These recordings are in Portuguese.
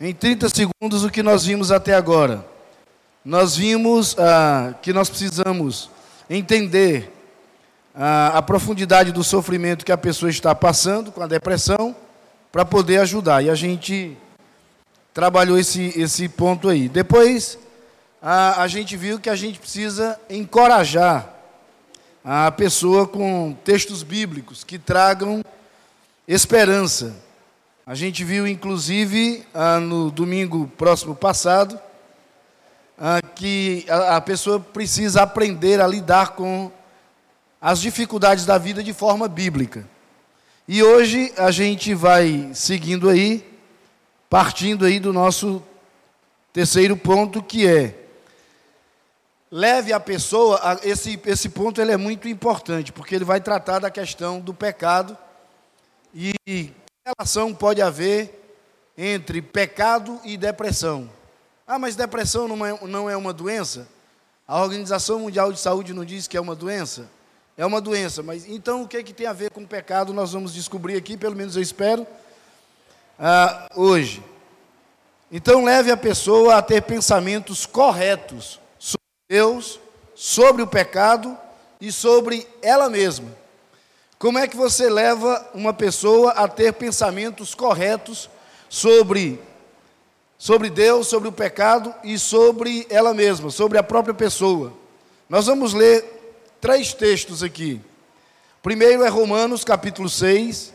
em 30 segundos o que nós vimos até agora. Nós vimos ah, que nós precisamos entender ah, a profundidade do sofrimento que a pessoa está passando com a depressão para poder ajudar. E a gente trabalhou esse, esse ponto aí. Depois, a, a gente viu que a gente precisa encorajar a pessoa com textos bíblicos que tragam esperança. A gente viu, inclusive, ah, no domingo próximo passado, ah, que a, pessoa precisa aprender a lidar com as dificuldades da vida de forma bíblica. E hoje a gente vai seguindo aí, partindo aí do nosso terceiro ponto, que é leve a pessoa, a, esse, esse ponto ele é muito importante, porque ele vai tratar da questão do pecado e relação pode haver entre pecado e depressão. Ah, mas depressão não é, não é uma doença? A Organização Mundial de Saúde não diz que é uma doença? É uma doença, mas então o que, é que tem a ver com pecado nós vamos descobrir aqui, pelo menos eu espero, ah, hoje. Então leve a pessoa a ter pensamentos corretos Deus, sobre o pecado e sobre ela mesma. Como é que você leva uma pessoa a ter pensamentos corretos sobre sobre Deus, sobre o pecado e sobre ela mesma, sobre a própria pessoa? Nós vamos ler três textos aqui. Primeiro é Romanos capítulo 6,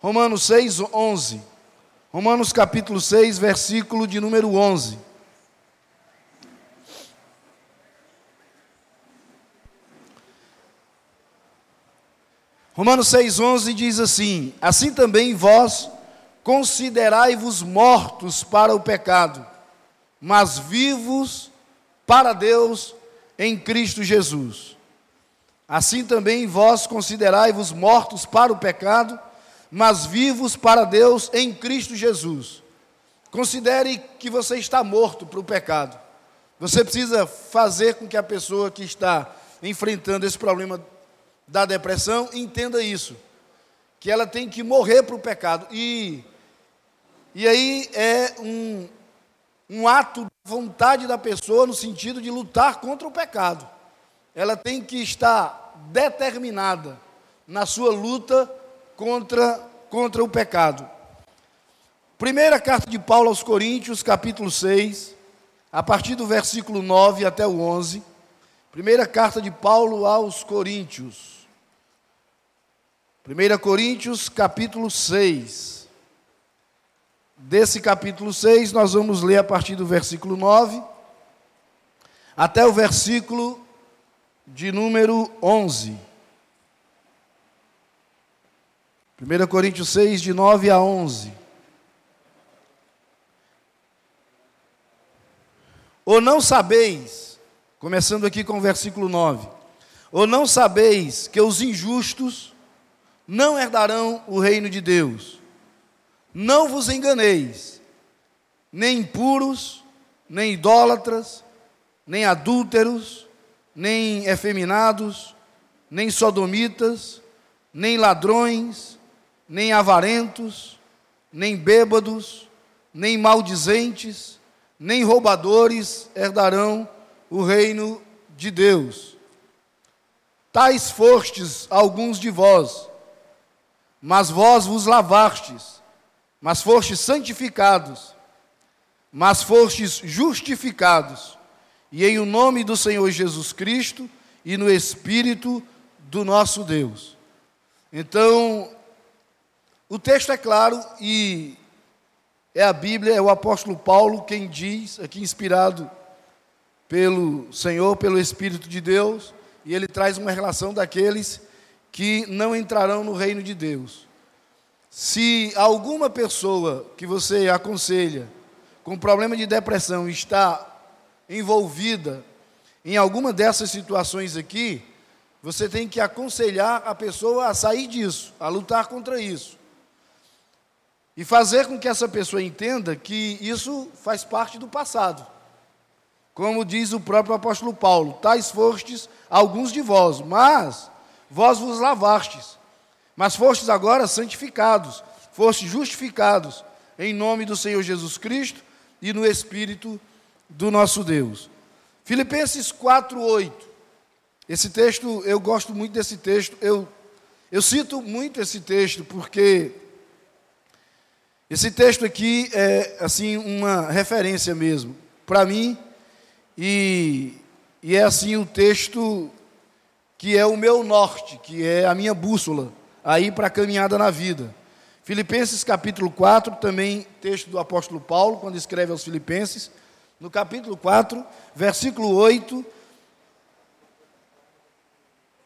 Romanos 6, 11. Romanos capítulo 6, versículo de número 11. Romanos 6,11 diz assim: Assim também vós considerai-vos mortos para o pecado, mas vivos para Deus em Cristo Jesus. Assim também vós considerai-vos mortos para o pecado, mas vivos para Deus em Cristo Jesus. Considere que você está morto para o pecado. Você precisa fazer com que a pessoa que está enfrentando esse problema da depressão, entenda isso. Que ela tem que morrer para o pecado. E, e aí é um, um ato de vontade da pessoa no sentido de lutar contra o pecado. Ela tem que estar determinada na sua luta contra, contra o pecado. Primeira carta de Paulo aos Coríntios, capítulo 6, a partir do versículo 9 até o 11. Primeira carta de Paulo aos Coríntios. 1 Coríntios capítulo 6. Desse capítulo 6, nós vamos ler a partir do versículo 9 até o versículo de número 11. 1 Coríntios 6, de 9 a 11. Ou não sabeis, começando aqui com o versículo 9: Ou não sabeis que os injustos não herdarão o reino de Deus. Não vos enganeis, nem impuros, nem idólatras, nem adúlteros, nem efeminados, nem sodomitas, nem ladrões, nem avarentos, nem bêbados, nem maldizentes, nem roubadores herdarão o reino de Deus. Tais fostes alguns de vós, mas vós vos lavastes, mas fostes santificados, mas fostes justificados, e em o nome do Senhor Jesus Cristo e no Espírito do nosso Deus. Então, o texto é claro e é a Bíblia, é o apóstolo Paulo quem diz, aqui inspirado pelo Senhor, pelo Espírito de Deus, e ele traz uma relação daqueles que não entrarão no reino de Deus. Se alguma pessoa que você aconselha com problema de depressão está envolvida em alguma dessas situações aqui, você tem que aconselhar a pessoa a sair disso, a lutar contra isso. E fazer com que essa pessoa entenda que isso faz parte do passado. Como diz o próprio apóstolo Paulo: tais fostes alguns de vós, mas vós vos lavastes, mas fostes agora santificados, fostes justificados, em nome do Senhor Jesus Cristo e no Espírito do nosso Deus. Filipenses 4:8. Esse texto, eu gosto muito desse texto. Eu eu cito muito esse texto porque esse texto aqui é assim uma referência mesmo para mim e, e é assim o texto que é o meu norte, que é a minha bússola aí para a caminhada na vida. Filipenses capítulo 4, também texto do apóstolo Paulo, quando escreve aos Filipenses, no capítulo 4, versículo 8,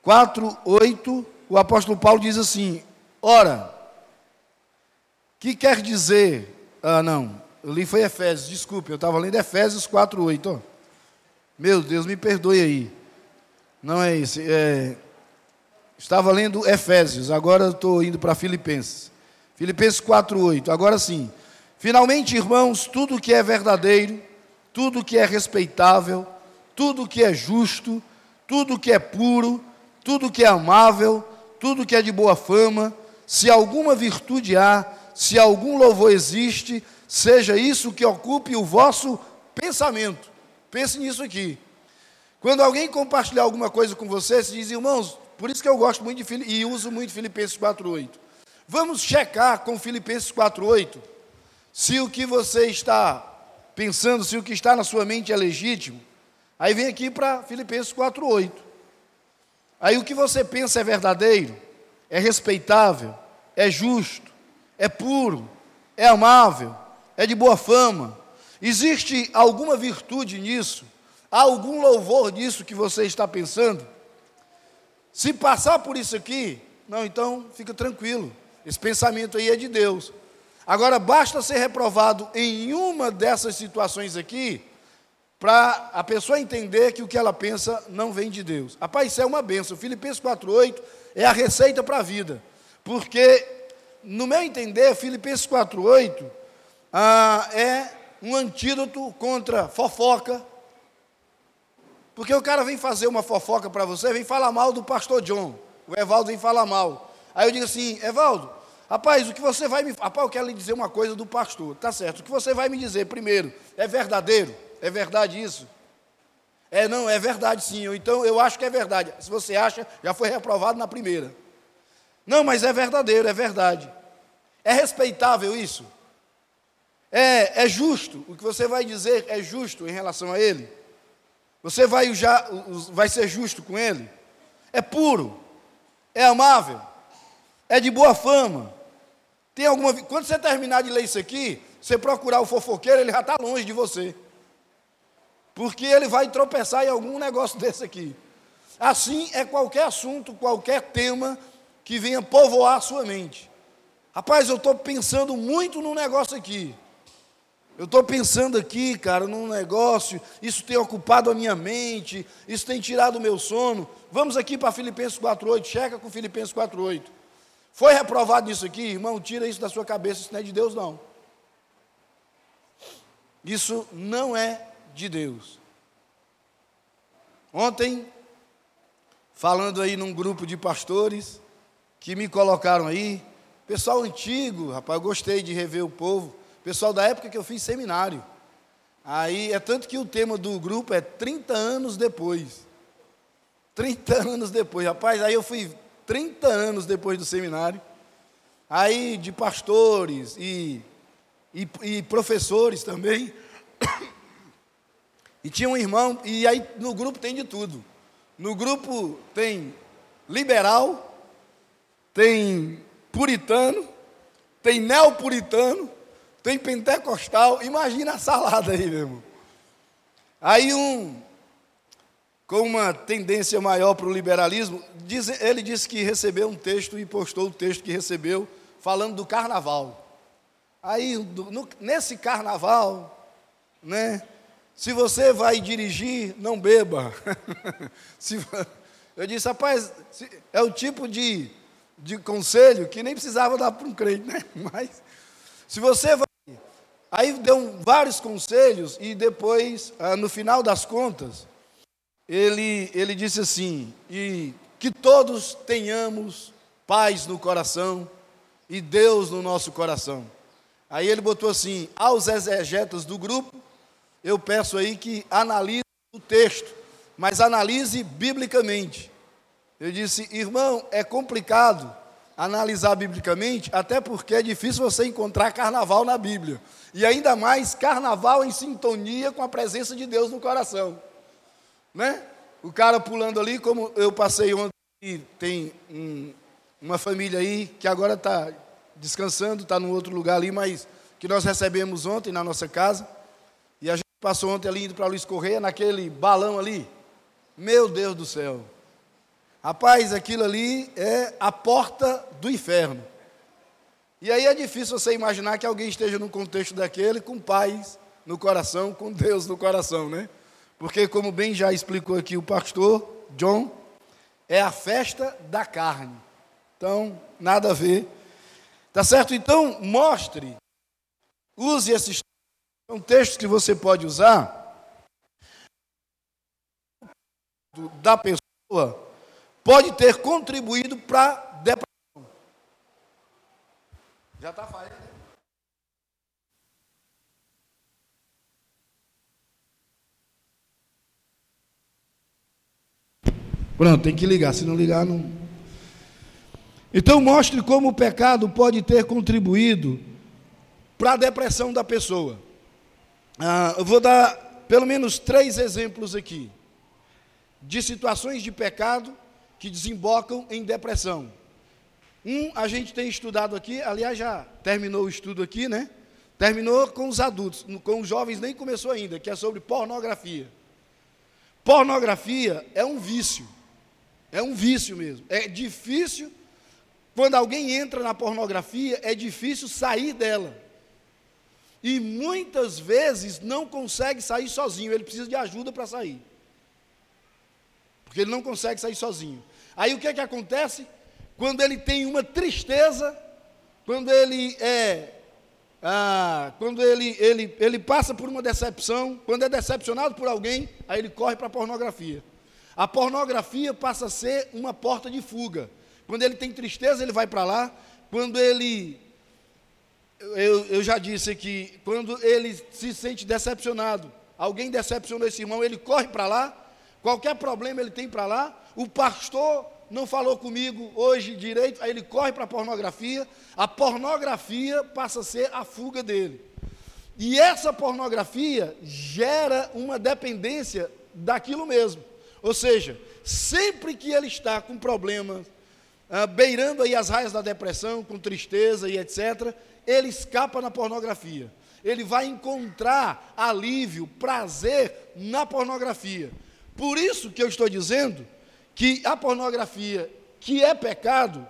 4, 8, o apóstolo Paulo diz assim: Ora, que quer dizer. Ah, não, eu li foi Efésios, desculpe, eu estava lendo Efésios 4, 8. Ó. Meu Deus, me perdoe aí. Não é isso. É, estava lendo Efésios, agora estou indo para Filipenses. Filipenses 4, 8. Agora sim. Finalmente, irmãos, tudo que é verdadeiro tudo que é respeitável, tudo que é justo, tudo que é puro, tudo que é amável, tudo que é de boa fama, se alguma virtude há, se algum louvor existe, seja isso que ocupe o vosso pensamento. Pense nisso aqui. Quando alguém compartilhar alguma coisa com você, se diz, irmãos, por isso que eu gosto muito de e uso muito Filipenses 4:8. Vamos checar com Filipenses 4:8 se o que você está pensando se o que está na sua mente é legítimo, aí vem aqui para Filipenses 4:8. Aí o que você pensa é verdadeiro, é respeitável, é justo, é puro, é amável, é de boa fama. Existe alguma virtude nisso? Há algum louvor nisso que você está pensando? Se passar por isso aqui, não, então fica tranquilo. Esse pensamento aí é de Deus. Agora, basta ser reprovado em uma dessas situações aqui, para a pessoa entender que o que ela pensa não vem de Deus. Rapaz, isso é uma benção. Filipenses 4,8 é a receita para a vida. Porque, no meu entender, Filipenses 4,8 ah, é um antídoto contra fofoca. Porque o cara vem fazer uma fofoca para você, vem falar mal do pastor John. O Evaldo vem falar mal. Aí eu digo assim, Evaldo, Rapaz, o que você vai me. Rapaz, eu quero lhe dizer uma coisa do pastor. Tá certo. O que você vai me dizer, primeiro, é verdadeiro? É verdade isso? É, não, é verdade sim. Então eu acho que é verdade. Se você acha, já foi reprovado na primeira. Não, mas é verdadeiro, é verdade. É respeitável isso? É, é justo? O que você vai dizer é justo em relação a ele? Você vai, já, vai ser justo com ele? É puro? É amável? É de boa fama? Tem alguma. Quando você terminar de ler isso aqui, você procurar o fofoqueiro, ele já está longe de você. Porque ele vai tropeçar em algum negócio desse aqui. Assim é qualquer assunto, qualquer tema que venha povoar a sua mente. Rapaz, eu estou pensando muito num negócio aqui. Eu estou pensando aqui, cara, num negócio, isso tem ocupado a minha mente, isso tem tirado o meu sono. Vamos aqui para Filipenses 4,8, checa com Filipenses 4,8. Foi reprovado nisso aqui, irmão, tira isso da sua cabeça, isso não é de Deus, não. Isso não é de Deus. Ontem, falando aí num grupo de pastores que me colocaram aí, pessoal antigo, rapaz, eu gostei de rever o povo, pessoal da época que eu fiz seminário. Aí é tanto que o tema do grupo é 30 anos depois. 30 anos depois, rapaz, aí eu fui 30 anos depois do seminário, aí de pastores e, e, e professores também. E tinha um irmão, e aí no grupo tem de tudo. No grupo tem liberal, tem puritano, tem neopuritano, tem pentecostal. Imagina a salada aí, meu irmão. Aí um, com uma tendência maior para o liberalismo, diz, ele disse que recebeu um texto e postou o texto que recebeu, falando do carnaval. Aí, no, nesse carnaval, né, se você vai dirigir, não beba. se, eu disse, rapaz, é o tipo de, de conselho que nem precisava dar para um crente, né? Mas, se você vai. Aí deu vários conselhos e depois, ah, no final das contas, ele, ele disse assim: e que todos tenhamos paz no coração e Deus no nosso coração. Aí ele botou assim: aos exegetas do grupo, eu peço aí que analise o texto, mas analise biblicamente. Eu disse, irmão, é complicado analisar biblicamente, até porque é difícil você encontrar carnaval na Bíblia. E ainda mais carnaval em sintonia com a presença de Deus no coração. Né? O cara pulando ali, como eu passei ontem, tem um, uma família aí que agora está descansando, está num outro lugar ali, mas que nós recebemos ontem na nossa casa. E a gente passou ontem ali indo para Luiz Correia, naquele balão ali. Meu Deus do céu. Rapaz, aquilo ali é a porta do inferno. E aí é difícil você imaginar que alguém esteja num contexto daquele com paz no coração, com Deus no coração, né? Porque, como bem já explicou aqui o pastor John, é a festa da carne. Então, nada a ver. Tá certo? Então, mostre, use esses são textos que você pode usar da pessoa pode ter contribuído para depressão. Já está falando, né? Pronto, tem que ligar, se não ligar, não. Então, mostre como o pecado pode ter contribuído para a depressão da pessoa. Ah, eu vou dar pelo menos três exemplos aqui de situações de pecado que desembocam em depressão. Um, a gente tem estudado aqui, aliás, já terminou o estudo aqui, né? Terminou com os adultos, com os jovens nem começou ainda, que é sobre pornografia. Pornografia é um vício. É um vício mesmo. É difícil, quando alguém entra na pornografia, é difícil sair dela. E muitas vezes não consegue sair sozinho, ele precisa de ajuda para sair. Porque ele não consegue sair sozinho. Aí o que é que acontece? Quando ele tem uma tristeza, quando ele é ah, quando ele, ele, ele passa por uma decepção, quando é decepcionado por alguém, aí ele corre para a pornografia. A pornografia passa a ser uma porta de fuga. Quando ele tem tristeza, ele vai para lá. Quando ele. Eu, eu já disse aqui, quando ele se sente decepcionado, alguém decepcionou esse irmão, ele corre para lá. Qualquer problema ele tem para lá. O pastor não falou comigo hoje direito, aí ele corre para a pornografia. A pornografia passa a ser a fuga dele. E essa pornografia gera uma dependência daquilo mesmo. Ou seja, sempre que ele está com problemas, ah, beirando aí as raias da depressão, com tristeza e etc., ele escapa na pornografia. Ele vai encontrar alívio, prazer na pornografia. Por isso que eu estou dizendo que a pornografia, que é pecado,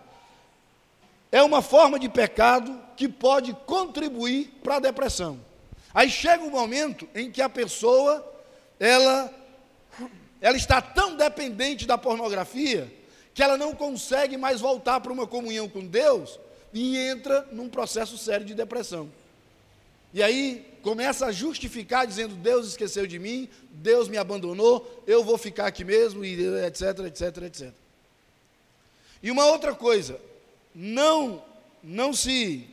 é uma forma de pecado que pode contribuir para a depressão. Aí chega um momento em que a pessoa, ela, ela está tão dependente da pornografia, que ela não consegue mais voltar para uma comunhão com Deus e entra num processo sério de depressão. E aí começa a justificar, dizendo: Deus esqueceu de mim, Deus me abandonou, eu vou ficar aqui mesmo, etc, etc, etc. E uma outra coisa, não, não se,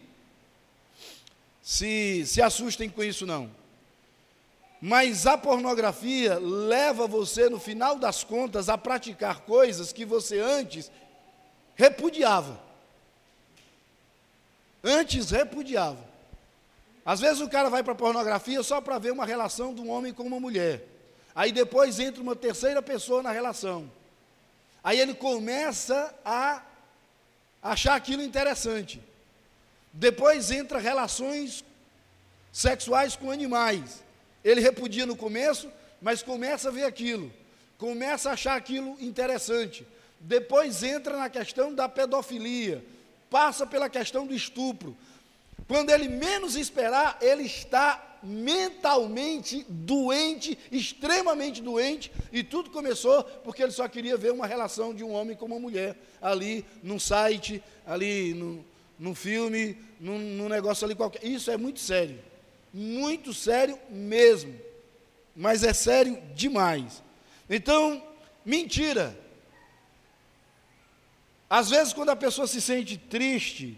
se, se assustem com isso não. Mas a pornografia leva você, no final das contas, a praticar coisas que você antes repudiava. Antes repudiava. Às vezes o cara vai para a pornografia só para ver uma relação de um homem com uma mulher. Aí depois entra uma terceira pessoa na relação. Aí ele começa a achar aquilo interessante. Depois entra relações sexuais com animais. Ele repudia no começo, mas começa a ver aquilo. Começa a achar aquilo interessante. Depois entra na questão da pedofilia. Passa pela questão do estupro quando ele menos esperar, ele está mentalmente doente, extremamente doente, e tudo começou porque ele só queria ver uma relação de um homem com uma mulher ali num site, ali no, num filme, num, num negócio ali qualquer. Isso é muito sério, muito sério mesmo, mas é sério demais. Então, mentira. Às vezes, quando a pessoa se sente triste,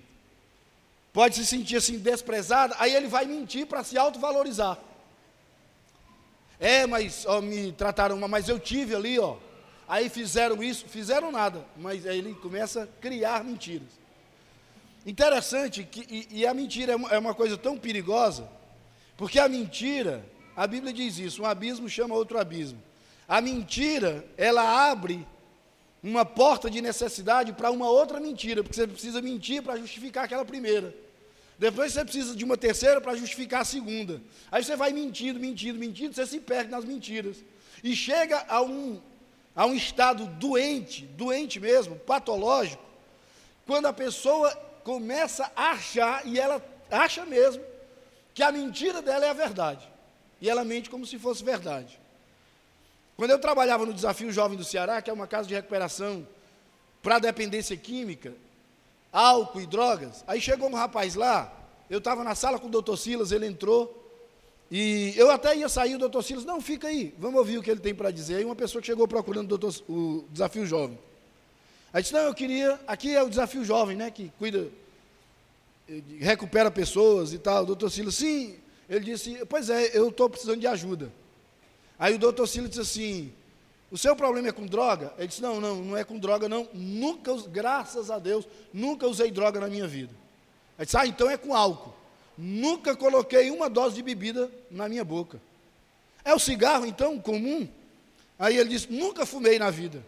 pode se sentir assim desprezada, aí ele vai mentir para se autovalorizar. É, mas ó, me trataram mas eu tive ali, ó. Aí fizeram isso, fizeram nada, mas aí ele começa a criar mentiras. Interessante que e, e a mentira é uma, é uma coisa tão perigosa, porque a mentira, a Bíblia diz isso, um abismo chama outro abismo. A mentira, ela abre uma porta de necessidade para uma outra mentira, porque você precisa mentir para justificar aquela primeira. Depois você precisa de uma terceira para justificar a segunda. Aí você vai mentindo, mentindo, mentindo, você se perde nas mentiras. E chega a um, a um estado doente, doente mesmo, patológico, quando a pessoa começa a achar, e ela acha mesmo, que a mentira dela é a verdade. E ela mente como se fosse verdade. Quando eu trabalhava no Desafio Jovem do Ceará, que é uma casa de recuperação para dependência química, álcool e drogas, aí chegou um rapaz lá, eu estava na sala com o doutor Silas, ele entrou, e eu até ia sair, o doutor Silas, não, fica aí, vamos ouvir o que ele tem para dizer. Aí uma pessoa que chegou procurando o, doutor, o Desafio Jovem. Aí disse, não, eu queria, aqui é o Desafio Jovem, né, que cuida, eh, recupera pessoas e tal. O doutor Silas, sim, ele disse, pois é, eu estou precisando de ajuda. Aí o doutor Silas disse assim: O seu problema é com droga? Ele disse: Não, não, não é com droga, não. Nunca, graças a Deus, nunca usei droga na minha vida. Ele disse: Ah, então é com álcool. Nunca coloquei uma dose de bebida na minha boca. É o cigarro, então, comum? Aí ele disse: Nunca fumei na vida.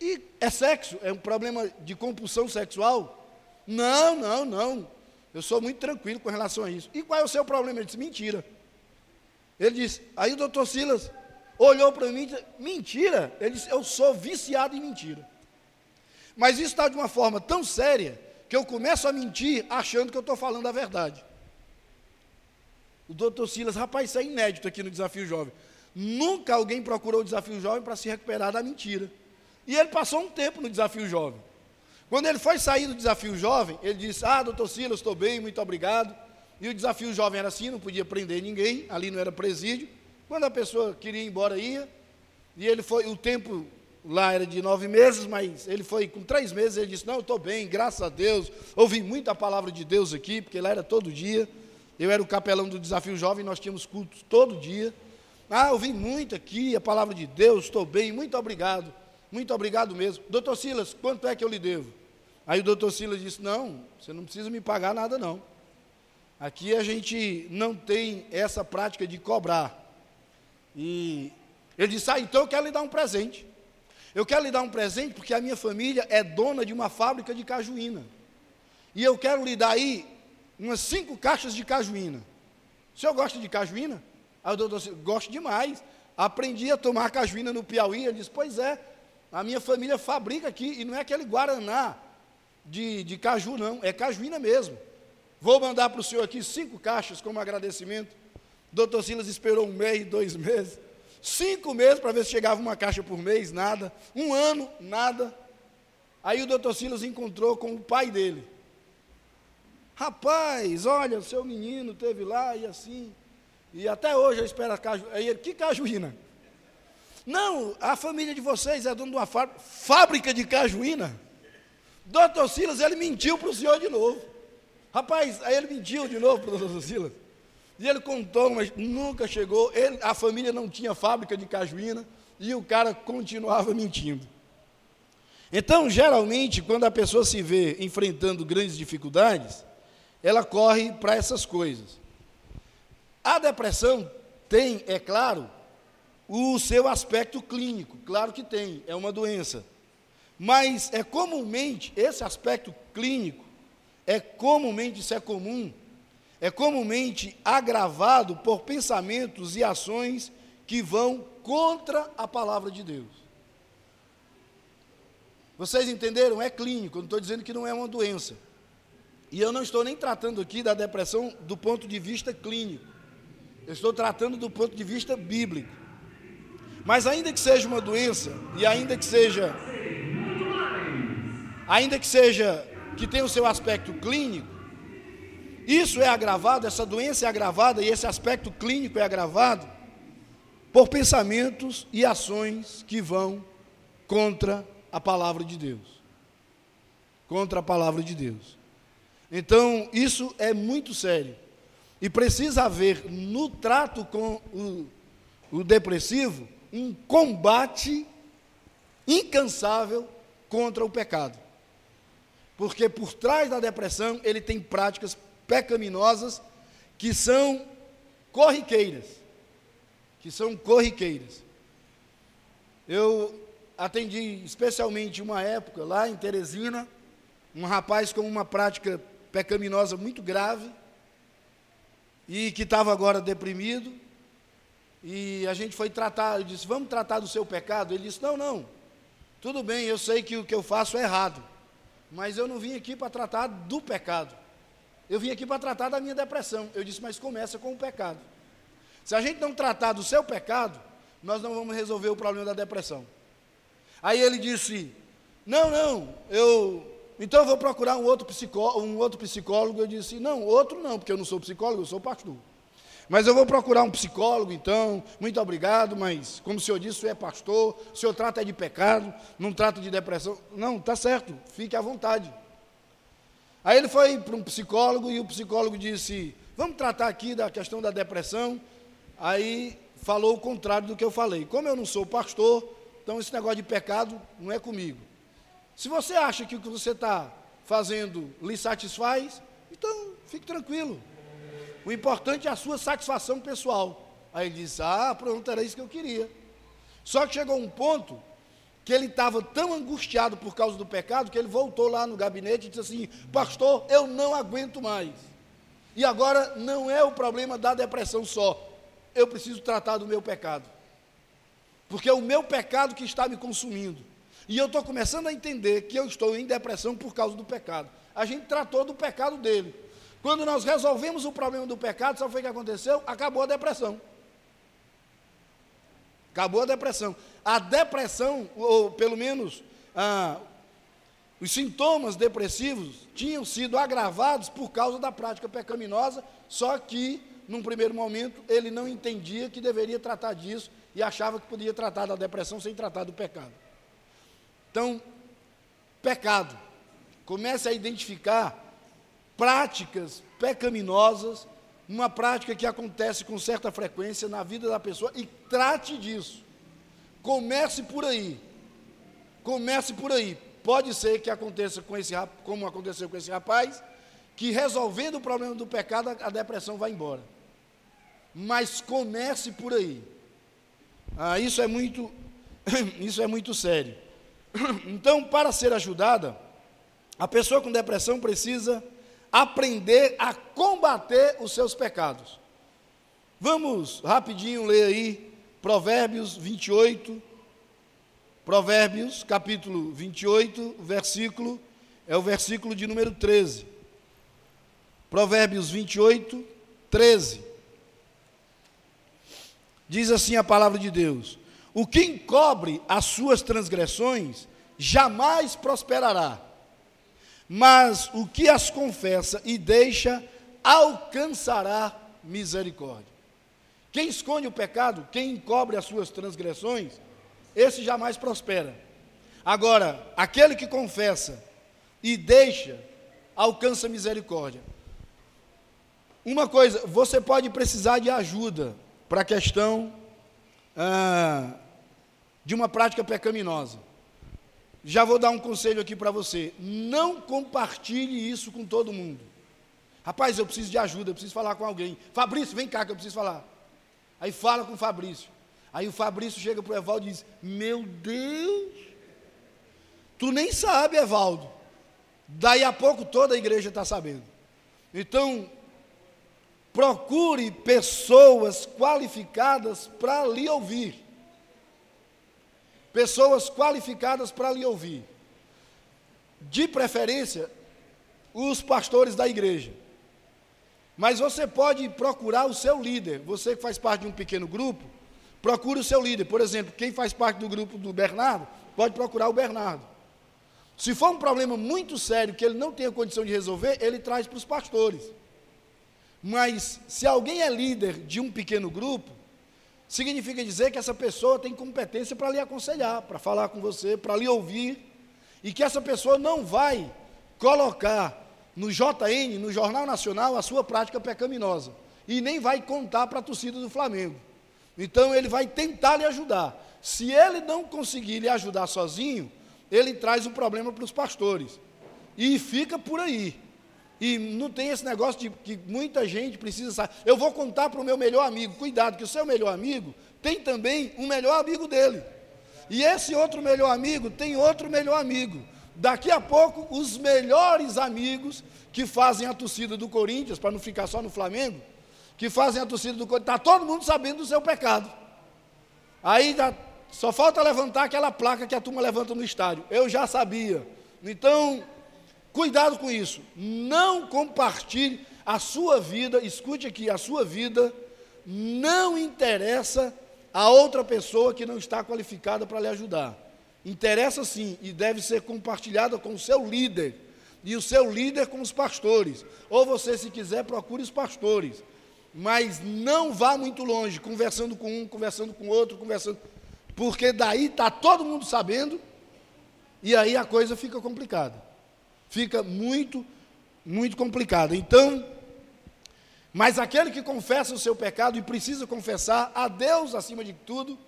E é sexo? É um problema de compulsão sexual? Não, não, não. Eu sou muito tranquilo com relação a isso. E qual é o seu problema? Ele disse: Mentira. Ele disse, aí o doutor Silas olhou para mim e disse, mentira. Ele disse, eu sou viciado em mentira. Mas isso está de uma forma tão séria que eu começo a mentir achando que eu estou falando a verdade. O doutor Silas, rapaz, isso é inédito aqui no Desafio Jovem. Nunca alguém procurou o Desafio Jovem para se recuperar da mentira. E ele passou um tempo no Desafio Jovem. Quando ele foi sair do Desafio Jovem, ele disse, ah, doutor Silas, estou bem, muito obrigado. E o desafio jovem era assim, não podia prender ninguém, ali não era presídio. Quando a pessoa queria ir embora, ia. E ele foi, o tempo lá era de nove meses, mas ele foi com três meses, ele disse, não, estou bem, graças a Deus. Ouvi muita palavra de Deus aqui, porque lá era todo dia. Eu era o capelão do desafio jovem, nós tínhamos cultos todo dia. Ah, ouvi muito aqui, a palavra de Deus, estou bem, muito obrigado. Muito obrigado mesmo. Doutor Silas, quanto é que eu lhe devo? Aí o doutor Silas disse, não, você não precisa me pagar nada não. Aqui a gente não tem essa prática de cobrar. E ele disse: Ah, então eu quero lhe dar um presente. Eu quero lhe dar um presente porque a minha família é dona de uma fábrica de cajuína. E eu quero lhe dar aí umas cinco caixas de cajuína. O senhor gosta de cajuína? Aí o doutor disse: Gosto demais. Aprendi a tomar cajuína no Piauí. Ele disse: Pois é, a minha família fabrica aqui, e não é aquele Guaraná de, de caju, não, é cajuína mesmo. Vou mandar para o senhor aqui cinco caixas como agradecimento. Doutor Silas esperou um mês, dois meses, cinco meses para ver se chegava uma caixa por mês, nada. Um ano, nada. Aí o doutor Silas encontrou com o pai dele. Rapaz, olha, seu menino teve lá e assim. E até hoje eu espero a caju. Aí ele, que cajuína? Não, a família de vocês é dona de uma fábrica de cajuína. Doutor Silas, ele mentiu para o senhor de novo. Rapaz, aí ele mentiu de novo para o doutor Silas. E ele contou, mas nunca chegou. Ele, a família não tinha fábrica de cajuína e o cara continuava mentindo. Então, geralmente, quando a pessoa se vê enfrentando grandes dificuldades, ela corre para essas coisas. A depressão tem, é claro, o seu aspecto clínico, claro que tem, é uma doença. Mas é comumente esse aspecto clínico é comumente, isso é comum, é comumente agravado por pensamentos e ações que vão contra a palavra de Deus. Vocês entenderam? É clínico, não estou dizendo que não é uma doença. E eu não estou nem tratando aqui da depressão do ponto de vista clínico. Eu estou tratando do ponto de vista bíblico. Mas ainda que seja uma doença, e ainda que seja. Ainda que seja que tem o seu aspecto clínico, isso é agravado, essa doença é agravada e esse aspecto clínico é agravado por pensamentos e ações que vão contra a palavra de Deus. Contra a palavra de Deus. Então, isso é muito sério. E precisa haver no trato com o, o depressivo um combate incansável contra o pecado. Porque por trás da depressão ele tem práticas pecaminosas que são corriqueiras. Que são corriqueiras. Eu atendi especialmente uma época lá em Teresina, um rapaz com uma prática pecaminosa muito grave e que estava agora deprimido. E a gente foi tratar, eu disse: "Vamos tratar do seu pecado?" Ele disse: "Não, não. Tudo bem, eu sei que o que eu faço é errado, mas eu não vim aqui para tratar do pecado. Eu vim aqui para tratar da minha depressão." Eu disse: "Mas começa com o pecado. Se a gente não tratar do seu pecado, nós não vamos resolver o problema da depressão." Aí ele disse: Não, não, eu. Então eu vou procurar um outro, psicó, um outro psicólogo. Eu disse: Não, outro não, porque eu não sou psicólogo, eu sou pastor. Mas eu vou procurar um psicólogo, então, muito obrigado, mas como o senhor disse, o senhor é pastor, o senhor trata de pecado, não trata de depressão. Não, tá certo, fique à vontade. Aí ele foi para um psicólogo e o psicólogo disse: Vamos tratar aqui da questão da depressão. Aí falou o contrário do que eu falei. Como eu não sou pastor, então, esse negócio de pecado não é comigo. Se você acha que o que você está fazendo lhe satisfaz, então fique tranquilo. O importante é a sua satisfação pessoal. Aí ele disse: Ah, pronto, era isso que eu queria. Só que chegou um ponto que ele estava tão angustiado por causa do pecado que ele voltou lá no gabinete e disse assim: Pastor, eu não aguento mais. E agora não é o problema da depressão só. Eu preciso tratar do meu pecado porque é o meu pecado que está me consumindo. E eu estou começando a entender que eu estou em depressão por causa do pecado. A gente tratou do pecado dele. Quando nós resolvemos o problema do pecado, sabe o que aconteceu? Acabou a depressão. Acabou a depressão. A depressão, ou pelo menos ah, os sintomas depressivos, tinham sido agravados por causa da prática pecaminosa, só que, num primeiro momento, ele não entendia que deveria tratar disso e achava que podia tratar da depressão sem tratar do pecado. Então, pecado. Comece a identificar práticas pecaminosas, uma prática que acontece com certa frequência na vida da pessoa e trate disso. Comece por aí. Comece por aí. Pode ser que aconteça com esse como aconteceu com esse rapaz, que resolvendo o problema do pecado, a depressão vai embora. Mas comece por aí. Ah, isso é muito, isso é muito sério. Então, para ser ajudada, a pessoa com depressão precisa aprender a combater os seus pecados. Vamos rapidinho ler aí Provérbios 28. Provérbios, capítulo 28, versículo, é o versículo de número 13. Provérbios 28, 13. Diz assim a palavra de Deus: O que encobre as suas transgressões jamais prosperará, mas o que as confessa e deixa alcançará misericórdia. Quem esconde o pecado, quem encobre as suas transgressões, esse jamais prospera. Agora, aquele que confessa e deixa, alcança misericórdia. Uma coisa, você pode precisar de ajuda para a questão ah, de uma prática pecaminosa. Já vou dar um conselho aqui para você: não compartilhe isso com todo mundo. Rapaz, eu preciso de ajuda, eu preciso falar com alguém. Fabrício, vem cá que eu preciso falar. Aí fala com o Fabrício. Aí o Fabrício chega para o Evaldo e diz: Meu Deus, tu nem sabe, Evaldo. Daí a pouco toda a igreja está sabendo. Então, procure pessoas qualificadas para lhe ouvir. Pessoas qualificadas para lhe ouvir. De preferência, os pastores da igreja. Mas você pode procurar o seu líder. Você que faz parte de um pequeno grupo, procure o seu líder. Por exemplo, quem faz parte do grupo do Bernardo, pode procurar o Bernardo. Se for um problema muito sério que ele não tenha condição de resolver, ele traz para os pastores. Mas se alguém é líder de um pequeno grupo, significa dizer que essa pessoa tem competência para lhe aconselhar, para falar com você, para lhe ouvir, e que essa pessoa não vai colocar no JN, no Jornal Nacional, a sua prática pecaminosa. E nem vai contar para a torcida do Flamengo. Então ele vai tentar lhe ajudar. Se ele não conseguir lhe ajudar sozinho, ele traz o problema para os pastores. E fica por aí. E não tem esse negócio de que muita gente precisa saber. Eu vou contar para o meu melhor amigo. Cuidado, que o seu melhor amigo tem também um melhor amigo dele. E esse outro melhor amigo tem outro melhor amigo. Daqui a pouco, os melhores amigos que fazem a torcida do Corinthians, para não ficar só no Flamengo, que fazem a torcida do Corinthians, está todo mundo sabendo do seu pecado. Aí dá, só falta levantar aquela placa que a turma levanta no estádio. Eu já sabia. Então, Cuidado com isso. Não compartilhe a sua vida, escute aqui, a sua vida não interessa a outra pessoa que não está qualificada para lhe ajudar. Interessa sim e deve ser compartilhada com o seu líder e o seu líder com os pastores. Ou você, se quiser, procure os pastores. Mas não vá muito longe, conversando com um, conversando com outro, conversando. Porque daí está todo mundo sabendo e aí a coisa fica complicada fica muito, muito complicado. Então, mas aquele que confessa o seu pecado e precisa confessar a Deus acima de tudo,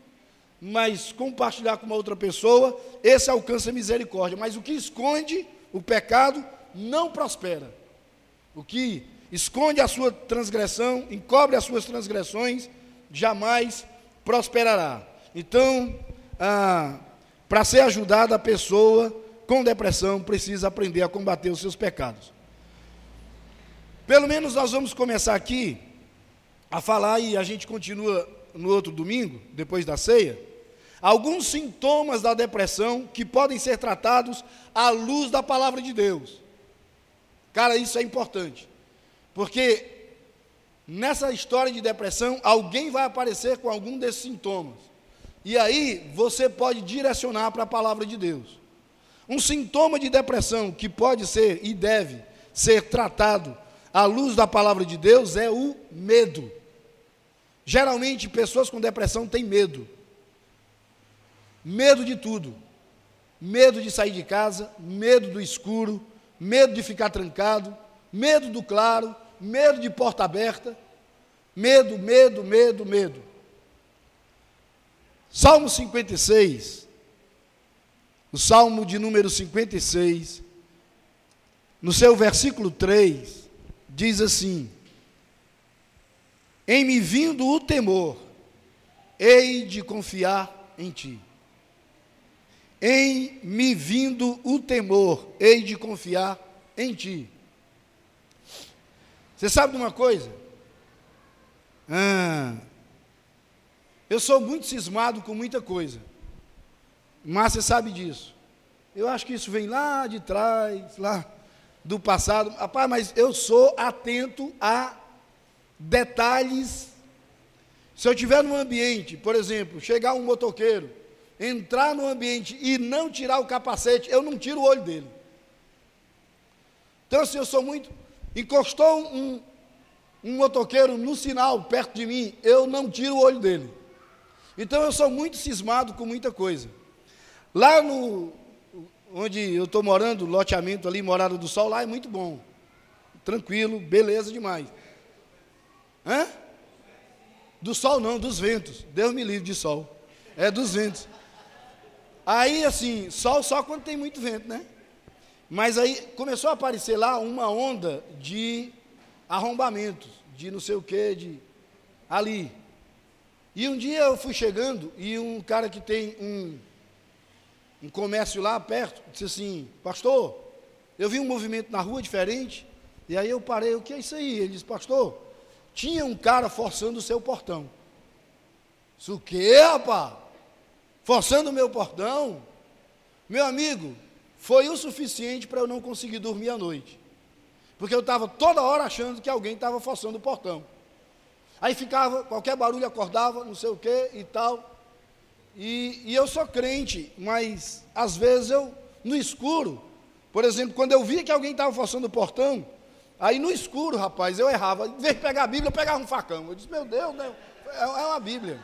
mas compartilhar com uma outra pessoa, esse alcança misericórdia. Mas o que esconde o pecado não prospera. O que esconde a sua transgressão, encobre as suas transgressões, jamais prosperará. Então, ah, para ser ajudada a pessoa com depressão precisa aprender a combater os seus pecados. Pelo menos nós vamos começar aqui a falar e a gente continua no outro domingo, depois da ceia, alguns sintomas da depressão que podem ser tratados à luz da palavra de Deus. Cara, isso é importante. Porque nessa história de depressão, alguém vai aparecer com algum desses sintomas. E aí você pode direcionar para a palavra de Deus. Um sintoma de depressão que pode ser e deve ser tratado à luz da palavra de Deus é o medo. Geralmente, pessoas com depressão têm medo. Medo de tudo. Medo de sair de casa, medo do escuro, medo de ficar trancado, medo do claro, medo de porta aberta. Medo, medo, medo, medo. Salmo 56, o Salmo de número 56, no seu versículo 3, diz assim: Em me vindo o temor, hei de confiar em ti. Em me vindo o temor, hei de confiar em ti. Você sabe de uma coisa? Ah, eu sou muito cismado com muita coisa. Márcia sabe disso. Eu acho que isso vem lá de trás, lá do passado. Rapaz, mas eu sou atento a detalhes. Se eu estiver num ambiente, por exemplo, chegar um motoqueiro, entrar no ambiente e não tirar o capacete, eu não tiro o olho dele. Então, assim, eu sou muito. Encostou um, um motoqueiro no sinal perto de mim, eu não tiro o olho dele. Então, eu sou muito cismado com muita coisa. Lá no onde eu estou morando, loteamento ali, Morada do Sol, lá é muito bom. Tranquilo, beleza demais. Hã? Do sol não, dos ventos. Deus me livre de sol. É dos ventos. Aí, assim, sol só quando tem muito vento, né? Mas aí começou a aparecer lá uma onda de arrombamentos, de não sei o que, de ali. E um dia eu fui chegando e um cara que tem um um comércio lá perto, disse assim, pastor, eu vi um movimento na rua diferente, e aí eu parei, o que é isso aí? Ele disse, pastor, tinha um cara forçando o seu portão. Isso o quê, rapaz? Forçando o meu portão? Meu amigo, foi o suficiente para eu não conseguir dormir à noite. Porque eu estava toda hora achando que alguém estava forçando o portão. Aí ficava, qualquer barulho acordava, não sei o quê e tal. E, e eu sou crente, mas às vezes eu, no escuro, por exemplo, quando eu via que alguém estava forçando o portão, aí no escuro, rapaz, eu errava. Em vez de pegar a Bíblia, eu pegava um facão. Eu disse, meu Deus, né? é, é uma Bíblia.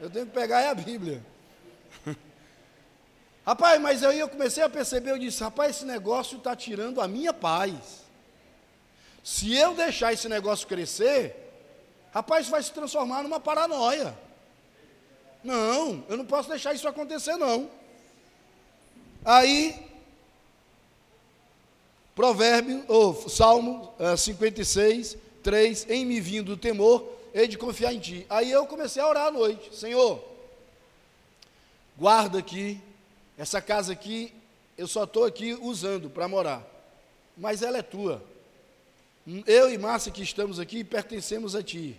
Eu tenho que pegar é a Bíblia. rapaz, mas aí eu comecei a perceber, eu disse, rapaz, esse negócio está tirando a minha paz. Se eu deixar esse negócio crescer, rapaz, vai se transformar numa paranoia. Não, eu não posso deixar isso acontecer, não. Aí, Provérbio, ou Salmo uh, 56, 3, em me vindo o temor, hei de confiar em ti. Aí eu comecei a orar à noite, Senhor, guarda aqui, essa casa aqui, eu só estou aqui usando para morar, mas ela é tua. Eu e Márcia que estamos aqui pertencemos a ti.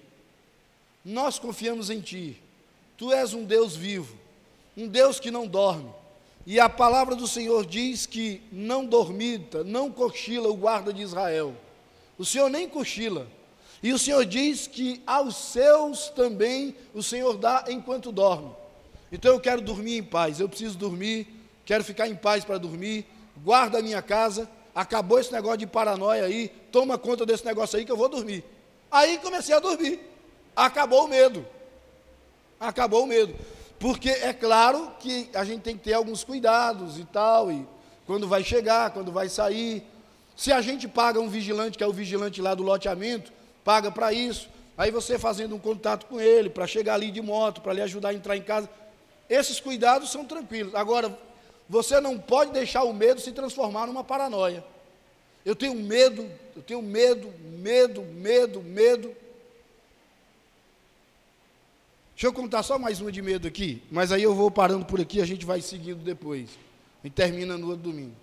Nós confiamos em ti. Tu és um Deus vivo, um Deus que não dorme. E a palavra do Senhor diz que não dormita, não cochila o guarda de Israel. O Senhor nem cochila. E o Senhor diz que aos seus também o Senhor dá enquanto dorme. Então eu quero dormir em paz, eu preciso dormir, quero ficar em paz para dormir. Guarda a minha casa, acabou esse negócio de paranoia aí, toma conta desse negócio aí que eu vou dormir. Aí comecei a dormir. Acabou o medo. Acabou o medo. Porque é claro que a gente tem que ter alguns cuidados e tal, e quando vai chegar, quando vai sair. Se a gente paga um vigilante, que é o vigilante lá do loteamento, paga para isso, aí você fazendo um contato com ele, para chegar ali de moto, para lhe ajudar a entrar em casa, esses cuidados são tranquilos. Agora, você não pode deixar o medo se transformar numa paranoia. Eu tenho medo, eu tenho medo, medo, medo, medo. Deixa eu contar só mais uma de medo aqui, mas aí eu vou parando por aqui, a gente vai seguindo depois. E termina no outro domingo.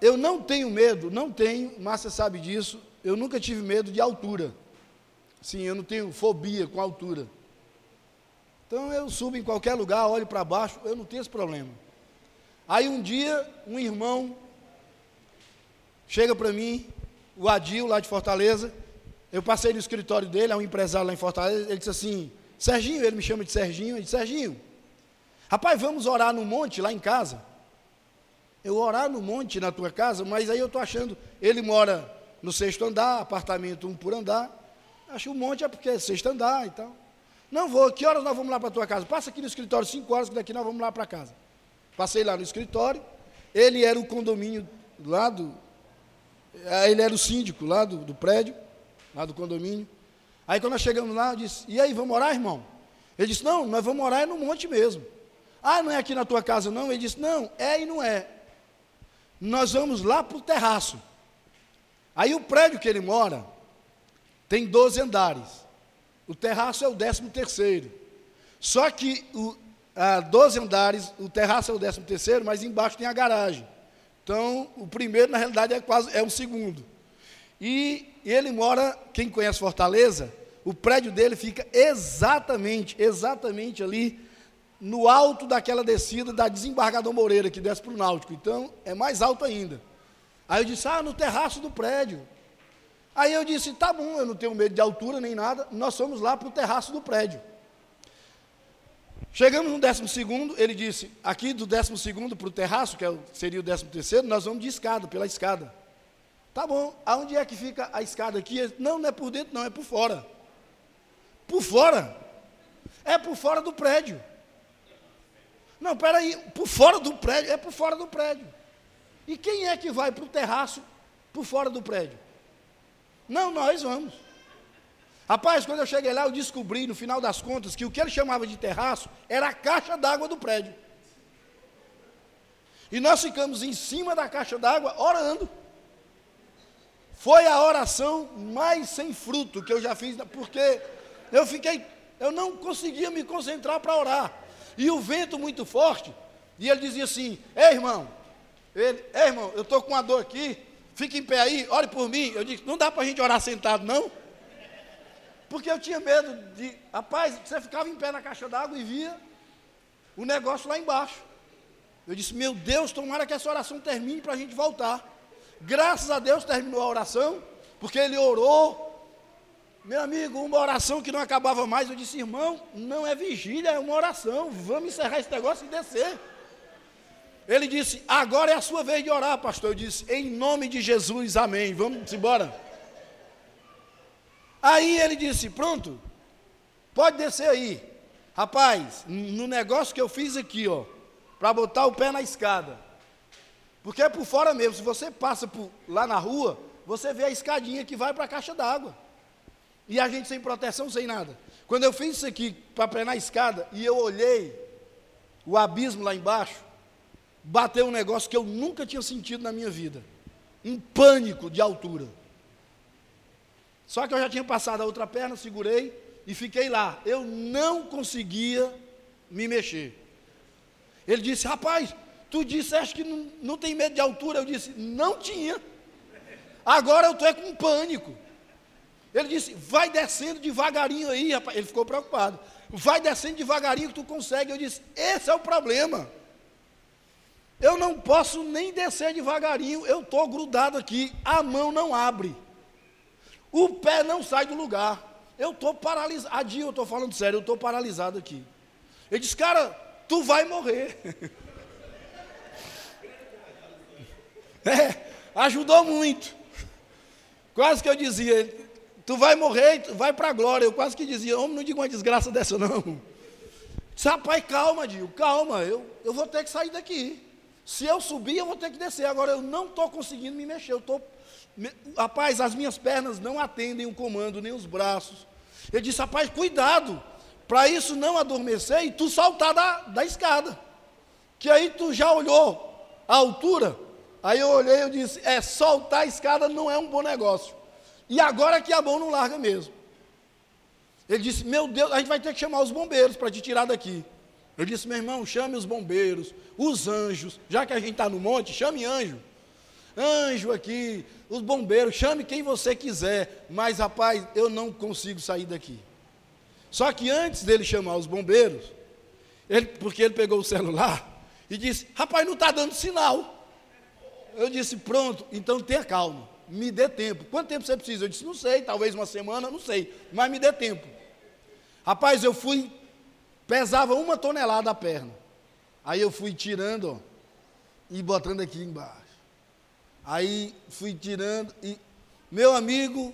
Eu não tenho medo, não tenho, Márcia sabe disso, eu nunca tive medo de altura. Sim, eu não tenho fobia com altura. Então eu subo em qualquer lugar, olho para baixo, eu não tenho esse problema. Aí um dia, um irmão chega para mim, o Adil, lá de Fortaleza, eu passei no escritório dele, é um empresário lá em Fortaleza, ele disse assim, Serginho, ele me chama de Serginho, ele disse, Serginho, rapaz, vamos orar no monte lá em casa. Eu orar no monte na tua casa, mas aí eu estou achando, ele mora no sexto andar, apartamento um por andar, acho o monte é porque é sexto andar e tal. Não vou, que horas nós vamos lá para a tua casa? Passa aqui no escritório, cinco horas, que daqui nós vamos lá para casa. Passei lá no escritório, ele era o condomínio lá do. Ele era o síndico lá do, do prédio, lá do condomínio. Aí quando nós chegamos lá, eu disse, e aí, vamos morar, irmão? Ele disse, não, nós vamos morar é no monte mesmo. Ah, não é aqui na tua casa, não? Ele disse, não, é e não é. Nós vamos lá para o terraço. Aí o prédio que ele mora tem 12 andares. O terraço é o décimo terceiro. Só que o, ah, 12 andares, o terraço é o 13 terceiro, mas embaixo tem a garagem. Então, o primeiro, na realidade, é quase é um segundo. E ele mora, quem conhece Fortaleza, o prédio dele fica exatamente, exatamente ali no alto daquela descida da desembargador Moreira, que desce para o Náutico. Então, é mais alto ainda. Aí eu disse, ah, no terraço do prédio. Aí eu disse, tá bom, eu não tenho medo de altura nem nada, nós fomos lá para o terraço do prédio. Chegamos no décimo segundo, ele disse, aqui do décimo segundo para o terraço, que é seria o décimo terceiro, nós vamos de escada, pela escada. Tá bom, aonde é que fica a escada aqui? Não, não é por dentro, não, é por fora. Por fora? É por fora do prédio. Não, peraí, por fora do prédio, é por fora do prédio. E quem é que vai para o terraço por fora do prédio? Não, nós vamos. Rapaz, quando eu cheguei lá, eu descobri, no final das contas, que o que ele chamava de terraço era a caixa d'água do prédio. E nós ficamos em cima da caixa d'água orando. Foi a oração mais sem fruto que eu já fiz, porque eu fiquei, eu não conseguia me concentrar para orar. E o vento muito forte, e ele dizia assim: Ei, irmão, ele, ei, irmão, eu estou com uma dor aqui, fique em pé aí, ore por mim. Eu disse: Não dá para a gente orar sentado, não? Porque eu tinha medo de. Rapaz, você ficava em pé na caixa d'água e via o negócio lá embaixo. Eu disse: Meu Deus, tomara que essa oração termine para a gente voltar. Graças a Deus terminou a oração, porque ele orou. Meu amigo, uma oração que não acabava mais. Eu disse: Irmão, não é vigília, é uma oração. Vamos encerrar esse negócio e descer. Ele disse: Agora é a sua vez de orar, pastor. Eu disse: Em nome de Jesus, amém. Vamos embora. Aí ele disse: Pronto, pode descer aí. Rapaz, no negócio que eu fiz aqui, ó, para botar o pé na escada. Porque é por fora mesmo. Se você passa por, lá na rua, você vê a escadinha que vai para a caixa d'água. E a gente sem proteção, sem nada. Quando eu fiz isso aqui para pegar a escada e eu olhei o abismo lá embaixo, bateu um negócio que eu nunca tinha sentido na minha vida. Um pânico de altura. Só que eu já tinha passado a outra perna, segurei e fiquei lá. Eu não conseguia me mexer. Ele disse: Rapaz, tu disseste que não, não tem medo de altura. Eu disse: Não tinha. Agora eu estou com pânico. Ele disse: Vai descendo devagarinho aí, rapaz. Ele ficou preocupado. Vai descendo devagarinho que tu consegue. Eu disse: Esse é o problema. Eu não posso nem descer devagarinho. Eu estou grudado aqui. A mão não abre. O pé não sai do lugar. Eu estou paralisado. Adinho, eu estou falando sério. Eu estou paralisado aqui. Ele disse: Cara, tu vai morrer. É, ajudou muito. Quase que eu dizia, tu vai morrer, vai para a glória. Eu quase que dizia, homem, não diga uma desgraça dessa não. Disse, rapaz, calma, Dio, calma, eu, eu vou ter que sair daqui. Se eu subir, eu vou ter que descer. Agora eu não estou conseguindo me mexer. Eu tô, rapaz, as minhas pernas não atendem o comando, nem os braços. Ele disse, rapaz, cuidado, para isso não adormecer e tu saltar da, da escada. Que aí tu já olhou a altura, Aí eu olhei e disse: é, soltar a escada não é um bom negócio. E agora que a mão não larga mesmo. Ele disse: Meu Deus, a gente vai ter que chamar os bombeiros para te tirar daqui. Eu disse: Meu irmão, chame os bombeiros, os anjos, já que a gente está no monte, chame anjo. Anjo aqui, os bombeiros, chame quem você quiser. Mas, rapaz, eu não consigo sair daqui. Só que antes dele chamar os bombeiros, ele, porque ele pegou o celular e disse: Rapaz, não está dando sinal. Eu disse, pronto, então tenha calma, me dê tempo. Quanto tempo você precisa? Eu disse, não sei, talvez uma semana, não sei, mas me dê tempo. Rapaz, eu fui, pesava uma tonelada a perna. Aí eu fui tirando, ó, e botando aqui embaixo. Aí fui tirando e, meu amigo,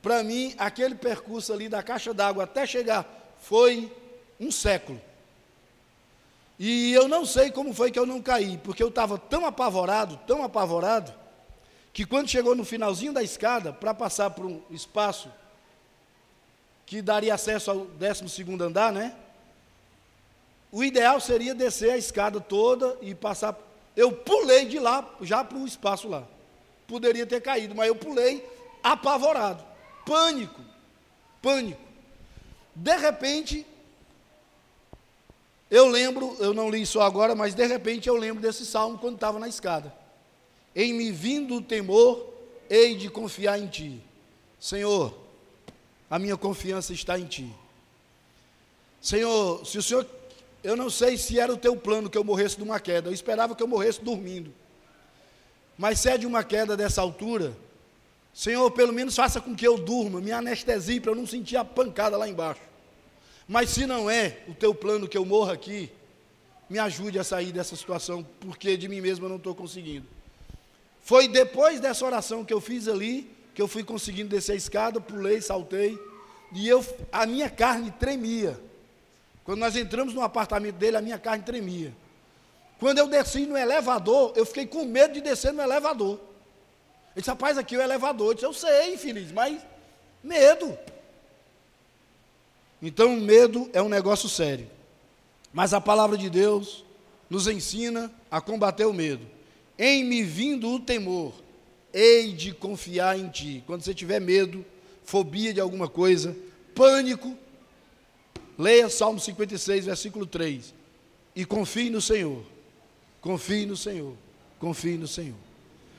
para mim, aquele percurso ali da caixa d'água até chegar foi um século. E eu não sei como foi que eu não caí, porque eu estava tão apavorado, tão apavorado, que quando chegou no finalzinho da escada, para passar por um espaço que daria acesso ao 12 andar, né? O ideal seria descer a escada toda e passar. Eu pulei de lá já para o espaço lá. Poderia ter caído, mas eu pulei apavorado. Pânico. Pânico. De repente, eu lembro, eu não li isso agora, mas de repente eu lembro desse salmo quando estava na escada. Em me vindo o temor, hei de confiar em ti. Senhor, a minha confiança está em ti. Senhor, se o Senhor, eu não sei se era o teu plano que eu morresse de uma queda, eu esperava que eu morresse dormindo. Mas se é de uma queda dessa altura, Senhor, pelo menos faça com que eu durma, me anestesie para eu não sentir a pancada lá embaixo. Mas se não é o teu plano que eu morra aqui, me ajude a sair dessa situação, porque de mim mesmo eu não estou conseguindo. Foi depois dessa oração que eu fiz ali, que eu fui conseguindo descer a escada, pulei, saltei, e eu, a minha carne tremia. Quando nós entramos no apartamento dele, a minha carne tremia. Quando eu desci no elevador, eu fiquei com medo de descer no elevador. Ele disse, rapaz, aqui é o elevador. Eu disse, eu sei, infeliz, mas medo. Então, medo é um negócio sério. Mas a palavra de Deus nos ensina a combater o medo. Em me vindo o temor, hei de confiar em ti. Quando você tiver medo, fobia de alguma coisa, pânico, leia Salmo 56, versículo 3. E confie no Senhor. Confie no Senhor. Confie no Senhor.